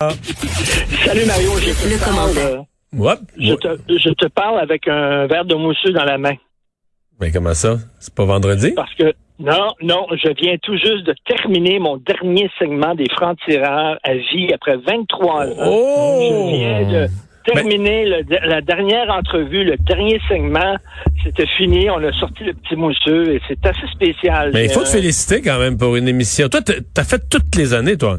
Salut Mario, je te, Le parle, euh, je, te, je te parle avec un verre de mousseux dans la main. Mais comment ça? C'est pas vendredi? Parce que, non, non, je viens tout juste de terminer mon dernier segment des francs-tireurs à vie après 23 ans. Oh! Je viens de terminer le- la dernière entrevue, le dernier segment. C'était fini, on a sorti le petit mousseux et c'est assez spécial. Mais il faut te Euh, féliciter quand même pour une émission. Toi, t'as fait toutes les années, toi.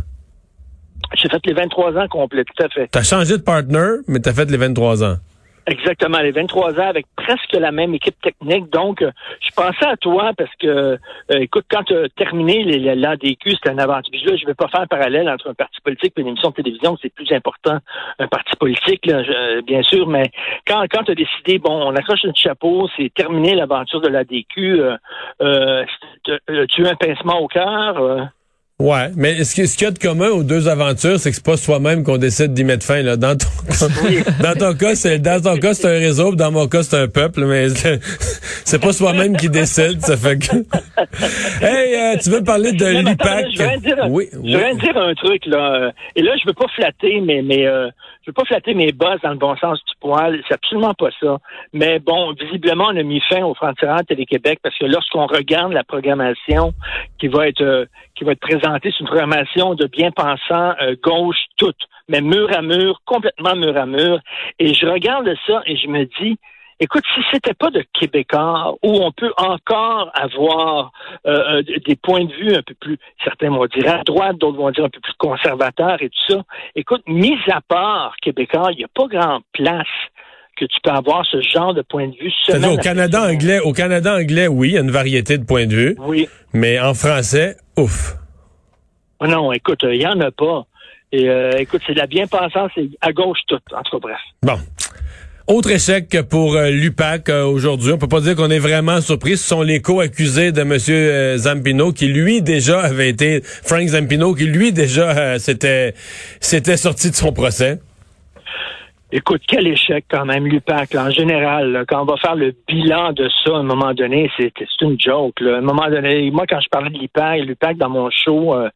J'ai fait les 23 ans complets, tout à fait. T'as changé de partner, mais t'as fait les 23 ans. Exactement, les 23 ans avec presque la même équipe technique. Donc, euh, je pensais à toi parce que, euh, écoute, quand tu as terminé l'ADQ, c'était une aventure. Puis là, je ne vais pas faire un parallèle entre un parti politique et une émission de télévision. C'est plus important, un parti politique, là, je- bien sûr. Mais quand, quand tu as décidé, bon, on accroche notre chapeau, c'est terminé l'aventure de l'ADQ, euh, euh, euh, tu as un pincement au cœur. Ouais, mais ce qui- ce qu'il y a de commun aux deux aventures, c'est que c'est pas soi-même qu'on décide d'y mettre fin. Là. Dans ton dans ton cas, c'est dans ton cas c'est un réseau, dans mon cas c'est un peuple, mais c'est pas soi-même qui décide. Ça fait que. hey, euh, tu veux parler de l'IPAC Je de dire, Oui, je oui. viens de dire un truc là, et là je veux pas flatter, mais mais euh, je veux pas flatter mes boss dans le bon sens du poil. C'est absolument pas ça. Mais bon, visiblement on a mis fin au franc-tireur Télé-Québec parce que lorsqu'on regarde la programmation qui va être euh, qui va être présentée, c'est une programmation de bien-pensants euh, gauche toute, mais mur à mur, complètement mur à mur. Et je regarde ça et je me dis. Écoute, si c'était pas de Québécois, où on peut encore avoir euh, euh, des points de vue un peu plus, certains vont dire à droite, d'autres vont dire un peu plus conservateurs et tout ça. Écoute, mis à part Québécois, il n'y a pas grande place que tu peux avoir ce genre de point de vue. Semaine au Canada semaine. anglais, au Canada anglais, oui, il y a une variété de points de vue, Oui. mais en français, ouf. Oh Non, écoute, il n'y en a pas. Et euh, écoute, c'est de la bien-pensance, c'est à gauche toute, en tout cas, bref. Bon. Autre échec pour euh, l'UPAC euh, aujourd'hui. On peut pas dire qu'on est vraiment surpris. Ce sont les co-accusés de M. euh, Zampino qui, lui, déjà avait été... Frank Zampino, qui, lui, déjà s'était sorti de son procès. Écoute, quel échec quand même, l'UPAC, en général. là, quand on va faire le bilan de ça, à un moment donné, c'est une joke. Là. À un moment donné, moi, quand je parlais de l'UPAC, l'UPAC dans mon show euh,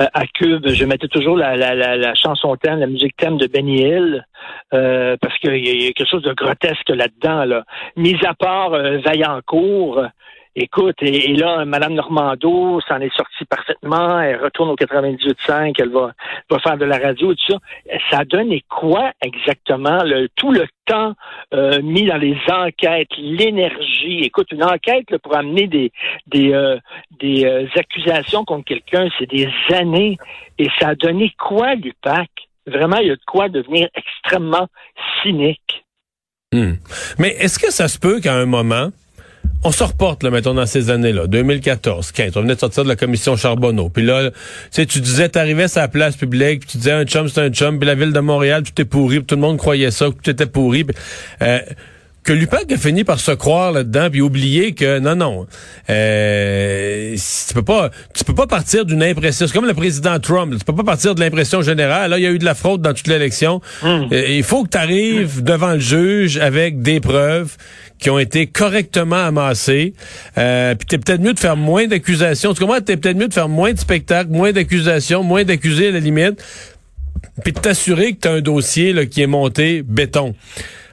euh, à Cube, je mettais toujours la, la, la, la chanson thème, la musique thème de Benny Hill, euh, parce qu'il y, y a quelque chose de grotesque là-dedans. Là. Mis à part euh, Vaillancourt, Écoute, et, là, Mme Normando s'en est sortie parfaitement. Elle retourne au 98.5. Elle va, faire de la radio et tout ça. Ça donné quoi exactement? Le, tout le temps euh, mis dans les enquêtes, l'énergie? Écoute, une enquête pour amener des, des, euh, euh, accusations contre quelqu'un, c'est des années. Et ça a donné quoi, l'UPAC? Vraiment, il y a de quoi devenir extrêmement cynique. Hmm. Mais est-ce que ça se peut qu'à un moment, on se reporte, là, mettons, dans ces années-là, 2014, 15, on venait de sortir de la commission Charbonneau. Puis là, tu sais, tu disais, t'arrivais sur la place publique, puis tu disais, un chum, c'est un chum, puis la ville de Montréal, tout est pourri, puis tout le monde croyait ça, que tout était pourri. puis, euh, que l'UPAC a fini par se croire là-dedans puis oublier que non non euh, tu peux pas tu peux pas partir d'une impression c'est comme le président Trump là, tu peux pas partir de l'impression générale là il y a eu de la fraude dans toute l'élection. Euh, il faut que tu arrives devant le juge avec des preuves qui ont été correctement amassées. Euh, puis t'es peut-être mieux de faire moins d'accusations. Tu comprends t'es peut-être mieux de faire moins de spectacles moins d'accusations moins d'accusés à la limite puis de t'assurer que tu as un dossier là, qui est monté béton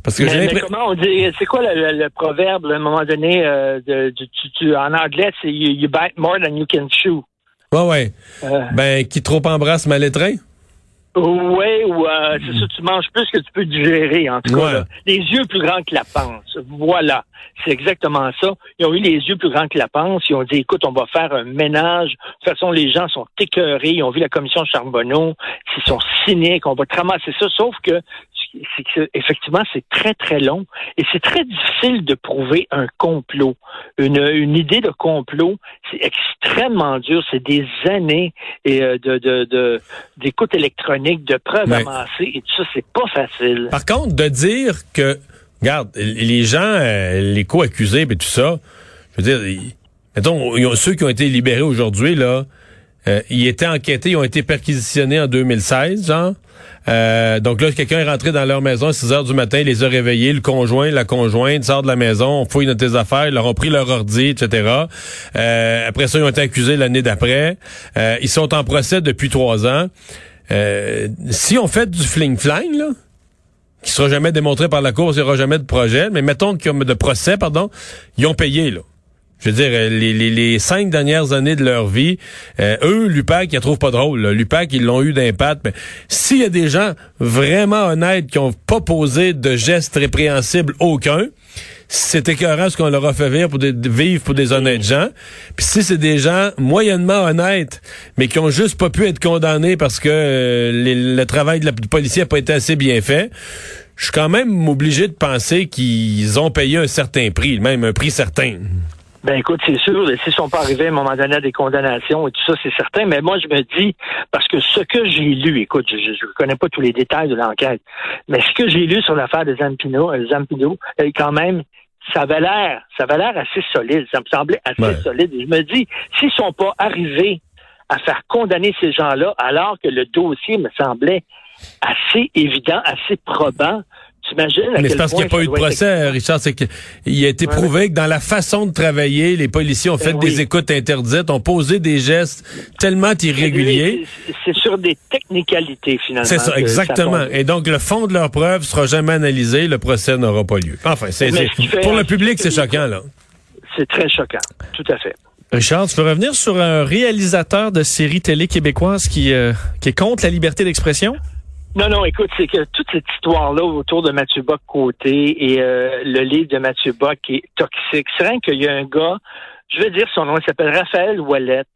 parce que Mais, mais comment on dit, c'est quoi le, le- le proverbe, à un moment donné, euh, de, du- tu- tu- en anglais, c'est you, you bite more than you can chew. ouais ouais Euh, ben qui trop embrasse mal étreint? Ouais, ou euh, c'est ça, tu manges plus que tu peux digérer, en tout cas. Là. Les yeux plus grands que la panse. Voilà. C'est exactement ça. Ils ont eu les yeux plus grands que la panse. Ils ont dit, écoute, on va faire un ménage. De toute façon, les gens sont écœurés. Ils ont vu la commission Charbonneau. Ils sont cyniques. On va te ramasser ça. Sauf que, c'est que, effectivement, c'est très, très long. Et c'est très difficile de prouver un complot. Une, une idée de complot, c'est extrêmement dur. C'est des années et, euh, de, de, de, d'écoute électronique, de preuves Ouais. amassées. Et tout ça, c'est pas facile. Par contre, de dire que, regarde, les gens, euh, les co-accusés et tout ça, je veux dire, mettons, ceux qui ont été libérés aujourd'hui, là, euh, ils étaient enquêtés, ils ont été perquisitionnés en 2016, genre. Euh, donc là, quelqu'un est rentré dans leur maison à 6 heures du matin, il les a réveillés, le conjoint, la conjointe sort de la maison, on fouille dans tes affaires, ils leur ont pris leur ordi, etc. Euh, après ça, ils ont été accusés l'année d'après. Euh, ils sont en procès depuis trois ans. euh, si on fait du fling-flang, là, qui sera jamais démontré par la Cour, il n'y aura jamais de projet, mais mettons qu'ils ont de procès, pardon, ils ont payé, là. Je veux dire, euh, les, les, les, cinq dernières années de leur vie, euh, eux, l'UPAC, ils la trouvent pas drôle. L'UPAC, ils l'ont eu d'impact. Mais s'il y a des gens vraiment honnêtes qui ont pas posé de gestes répréhensibles aucun, c'est écœurant ce qu'on leur a fait vivre pour, des, vivre pour des honnêtes gens. Puis si c'est des gens moyennement honnêtes, mais qui ont juste pas pu être condamnés parce que euh, le travail de la, du policier a pas été assez bien fait, je suis quand même obligé de penser qu'ils ont payé un certain prix, même un prix certain. Ben écoute, c'est sûr, s'ils ne sont pas arrivés à un moment donné à des condamnations et tout ça, c'est certain. Mais moi, je me dis, parce que ce que j'ai lu, écoute, je ne connais pas tous les détails de l'enquête, mais ce que j'ai lu sur l'affaire de Zampino, euh, Zampino, euh, quand même, ça avait l'air, ça avait l'air assez solide. Ça me semblait assez solide. je me dis, s'ils sont pas arrivés à faire condamner ces gens-là, alors que le dossier me semblait assez évident, assez probant, mais c'est parce qu'il n'y a pas eu de procès, Richard. C'est qu'il a été prouvé que dans la façon de travailler, les policiers ont fait ben des écoutes interdites, ont posé des gestes tellement irréguliers. C'est sur des technicalités, finalement. C'est ça, exactement. Et donc, le fond de leur preuve sera jamais analysé, le procès n'aura pas lieu. Enfin, c'est, pour le public, c'est choquant, là. C'est très choquant, tout à fait. Richard, tu veux revenir sur un réalisateur de séries télé québécoises qui, euh, qui est contre la liberté d'expression? Non, non, écoute, c'est que toute cette histoire-là autour de Mathieu Bock côté et euh, le livre de Mathieu Bock est toxique. C'est rien qu'il y a un gars, je vais dire son nom, il s'appelle Raphaël Ouellette.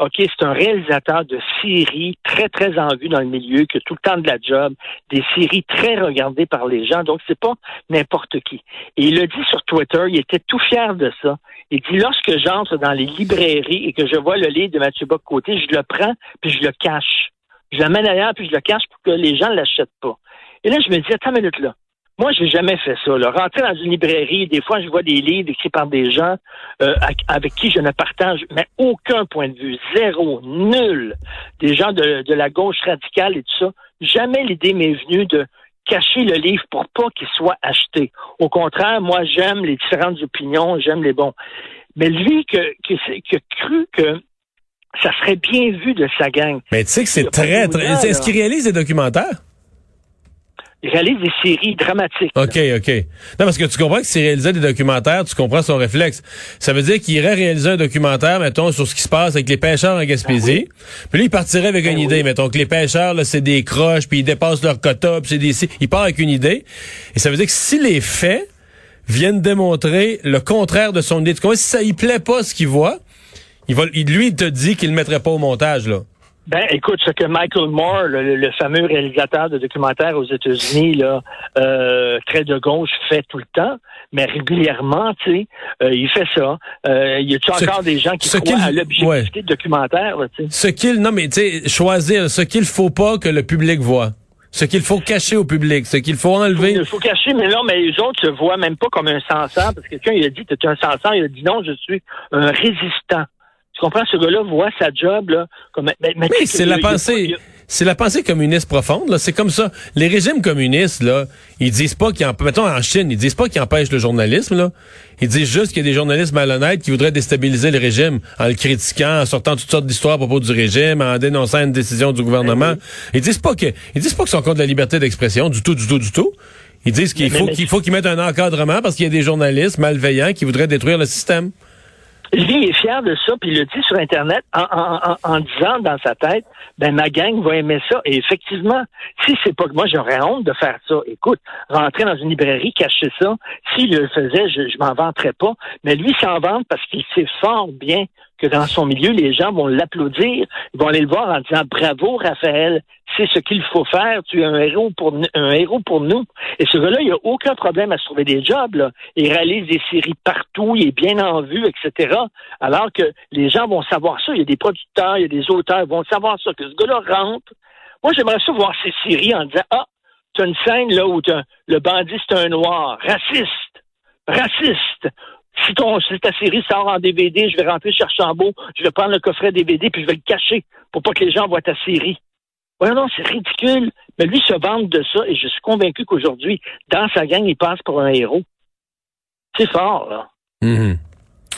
OK, c'est un réalisateur de séries très, très en vue dans le milieu, qui a tout le temps de la job, des séries très regardées par les gens, donc c'est pas n'importe qui. Et il a dit sur Twitter, il était tout fier de ça. Il dit, lorsque j'entre dans les librairies et que je vois le livre de Mathieu Bock côté, je le prends puis je le cache. Je l'amène ailleurs, puis je le cache pour que les gens ne l'achètent pas. Et là, je me dis, attends une minute là. Moi, j'ai jamais fait ça. Là. Rentrer dans une librairie, des fois, je vois des livres écrits par des gens euh, avec qui je ne partage mais aucun point de vue, zéro, nul. Des gens de, de la gauche radicale et tout ça. Jamais l'idée m'est venue de cacher le livre pour pas qu'il soit acheté. Au contraire, moi, j'aime les différentes opinions, j'aime les bons. Mais lui, que, qui a cru que ça serait bien vu de sa gang. Mais tu sais que c'est très, très... Est-ce qu'il réalise des documentaires? Il réalise des séries dramatiques. OK, OK. Non, parce que tu comprends que s'il réalisait des documentaires, tu comprends son réflexe. Ça veut dire qu'il irait réaliser un documentaire, mettons, sur ce qui se passe avec les pêcheurs en Gaspésie. Ah puis lui, il partirait avec une ben idée. Mettons que les pêcheurs, là, c'est des croches, puis ils dépassent leur quota, puis c'est des... Il part avec une idée. Et ça veut dire que si les faits viennent démontrer le contraire de son idée, tu comprends? Si ça y plaît pas ce qu'il voit, il va, lui, il te dit qu'il ne le mettrait pas au montage, là. Ben, écoute, ce que Michael Moore, le, fameux réalisateur de documentaires aux États-Unis, là, euh, très de gauche, fait tout le temps, mais régulièrement, tu sais, euh, il fait ça. Euh, il y a encore des gens qui croient à l'objectivité de documentaire, tu sais? Ce qu'il, non, mais tu sais, choisir ce qu'il faut pas que le public voit. Ce qu'il faut cacher au public, ce qu'il faut enlever. Il faut cacher, mais non, mais les autres se voient même pas comme un censeur, parce que quelqu'un, il a dit, tu es un censeur, il a dit non, je suis un résistant. Tu comprends? Ce gars-là voit sa job, là, comme. Mais, c'est la pensée. C'est la pensée communiste profonde, là. C'est comme ça. Les régimes communistes, là, ils disent pas qu'ils empêchent, mettons en Chine, ils disent pas qu'ils empêchent le journalisme, là. Ils disent juste qu'il y a des journalistes malhonnêtes qui voudraient déstabiliser le régime en le critiquant, en sortant toutes sortes d'histoires à propos du régime, en dénonçant une décision du gouvernement. Ils disent pas que, ils disent pas qu'ils sont contre la liberté d'expression, du tout, du tout, du tout. Ils disent qu'il faut qu'il faut qu'ils mettent un encadrement parce qu'il y a des journalistes malveillants qui voudraient détruire le système. Lui, est fier de ça, puis il le dit sur Internet en, disant dans sa tête, ben ma gang va aimer ça. Et effectivement, si c'est pas que moi j'aurais honte de faire ça, écoute, rentrer dans une librairie, cacher ça, s'il le faisait, je, je m'en vanterais pas. Mais lui s'en vante parce qu'il sait fort bien que dans son milieu, les gens vont l'applaudir, ils vont aller le voir en disant bravo Raphaël, c'est ce qu'il faut faire, tu es un héros pour un héros pour nous. Et ce gars-là, il a aucun problème à se trouver des jobs. Là. Il réalise des séries partout, il est bien en vue, etc. Alors que les gens vont savoir ça. Il y a des producteurs, il y a des auteurs qui vont savoir ça, que ce gars-là rentre. Moi, j'aimerais ça voir ces séries en disant Ah, tu as une scène là où le bandit c'est un noir, raciste, raciste. Si, ton, si ta série sort en DVD, je vais rentrer chez Archambault, je vais prendre le coffret DVD puis je vais le cacher pour pas que les gens voient ta série. Ouais, non, c'est ridicule. Mais lui se vante de ça et je suis convaincu qu'aujourd'hui, dans sa gang, il passe pour un héros. C'est fort, là. Mm-hmm.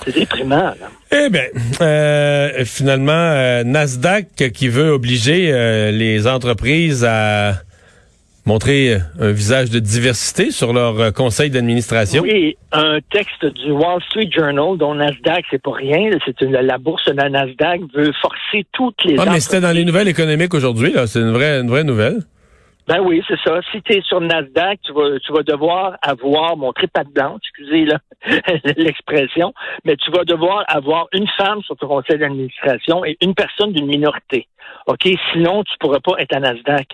C'est déprimant. Là. Eh bien, euh, finalement, euh, Nasdaq qui veut obliger euh, les entreprises à montrer un visage de diversité sur leur conseil d'administration. Oui, un texte du Wall Street Journal dont Nasdaq, c'est pas rien. C'est la bourse de la Nasdaq veut forcer toutes les. Ah, mais c'était dans les nouvelles économiques aujourd'hui. Là, c'est une vraie, une vraie nouvelle. Ben oui, c'est ça. Si tu es sur Nasdaq, tu vas, tu vas devoir avoir, montrer patte blanche, excusez l'expression, mais tu vas devoir avoir une femme sur ton conseil d'administration et une personne d'une minorité. OK? Sinon, tu pourras pas être à Nasdaq.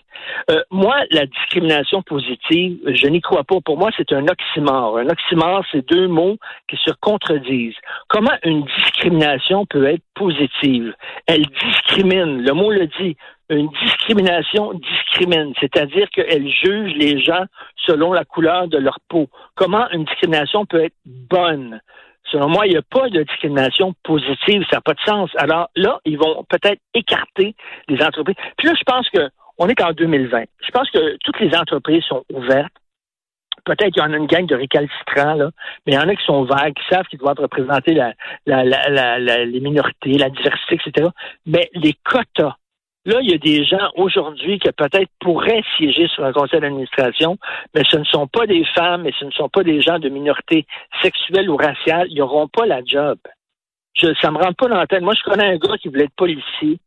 Euh, moi, la discrimination positive, je n'y crois pas. Pour moi, c'est un oxymore. Un oxymore, c'est deux mots qui se contredisent. Comment une discrimination peut être positive? Elle discrimine. Le mot le dit une discrimination discrimine, c'est-à-dire qu'elle juge les gens selon la couleur de leur peau. Comment une discrimination peut être bonne? Selon moi, il n'y a pas de discrimination positive, ça n'a pas de sens. Alors là, ils vont peut-être écarter les entreprises. Puis là, je pense que on est qu'en 2020. Je pense que toutes les entreprises sont ouvertes. Peut-être qu'il y en a une gang de récalcitrants, là, mais il y en a qui sont ouverts, qui savent qu'ils doivent représenter la, les minorités, la diversité, etc. Mais les quotas, Là, il y a des gens aujourd'hui qui peut-être pourraient siéger sur un conseil d'administration, mais ce ne sont pas des femmes et ce ne sont pas des gens de minorité sexuelle ou raciale. Ils n'auront pas la job. Je, ça me rentre pas dans la tête. Moi, je connais un gars qui voulait être policier.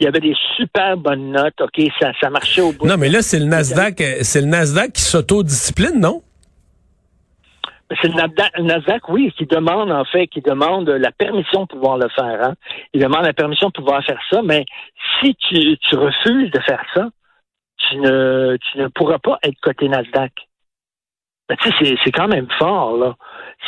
Il y avait des super bonnes notes. OK, ça, ça marchait au bout. Non, mais là, c'est le Nasdaq, c'est le Nasdaq qui s'autodiscipline, non? C'est le Nasdaq, oui, qui demande, en fait, qui demande la permission de pouvoir le faire. Hein. Il demande la permission de pouvoir faire ça, mais si tu, tu refuses de faire ça, tu ne, tu ne pourras pas être coté Nasdaq. Ben, tu sais, c'est quand même fort, là.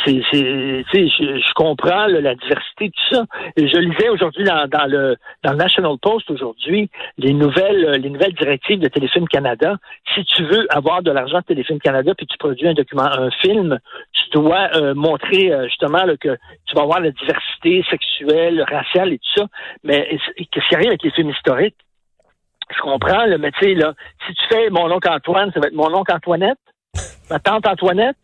C'est, je, je comprends la diversité, tout ça. Et je lisais aujourd'hui dans, dans, le dans le National Post aujourd'hui les nouvelles les nouvelles directives de Téléfilm Canada. Si tu veux avoir de l'argent de Téléfilm Canada puis tu produis un document, un film, tu dois euh, montrer euh, justement que tu vas avoir la diversité sexuelle, raciale et tout ça. Mais qu'est-ce qui arrive avec les films historiques? Je comprends, le mais tu là, si tu fais mon oncle Antoine, ça va être mon oncle Antoinette ma tante Antoinette?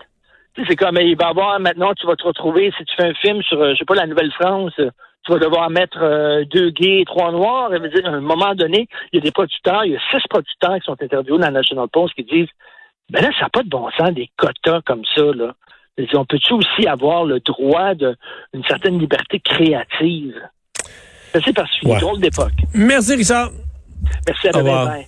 C'est comme, il va avoir maintenant, tu vas te retrouver, si tu fais un film sur, euh, je sais pas, la Nouvelle-France, tu vas devoir mettre euh, deux gays et trois noirs. à un moment donné, il y a des producteurs, il y a six producteurs qui sont interviewés dans la National Post qui disent, ben là, ça n'a pas de bon sens, des quotas comme ça, là. On peut-tu aussi avoir le droit d'une certaine liberté créative? C'est parce que c'est une drôle d'époque. Merci, Richard. Merci à demain.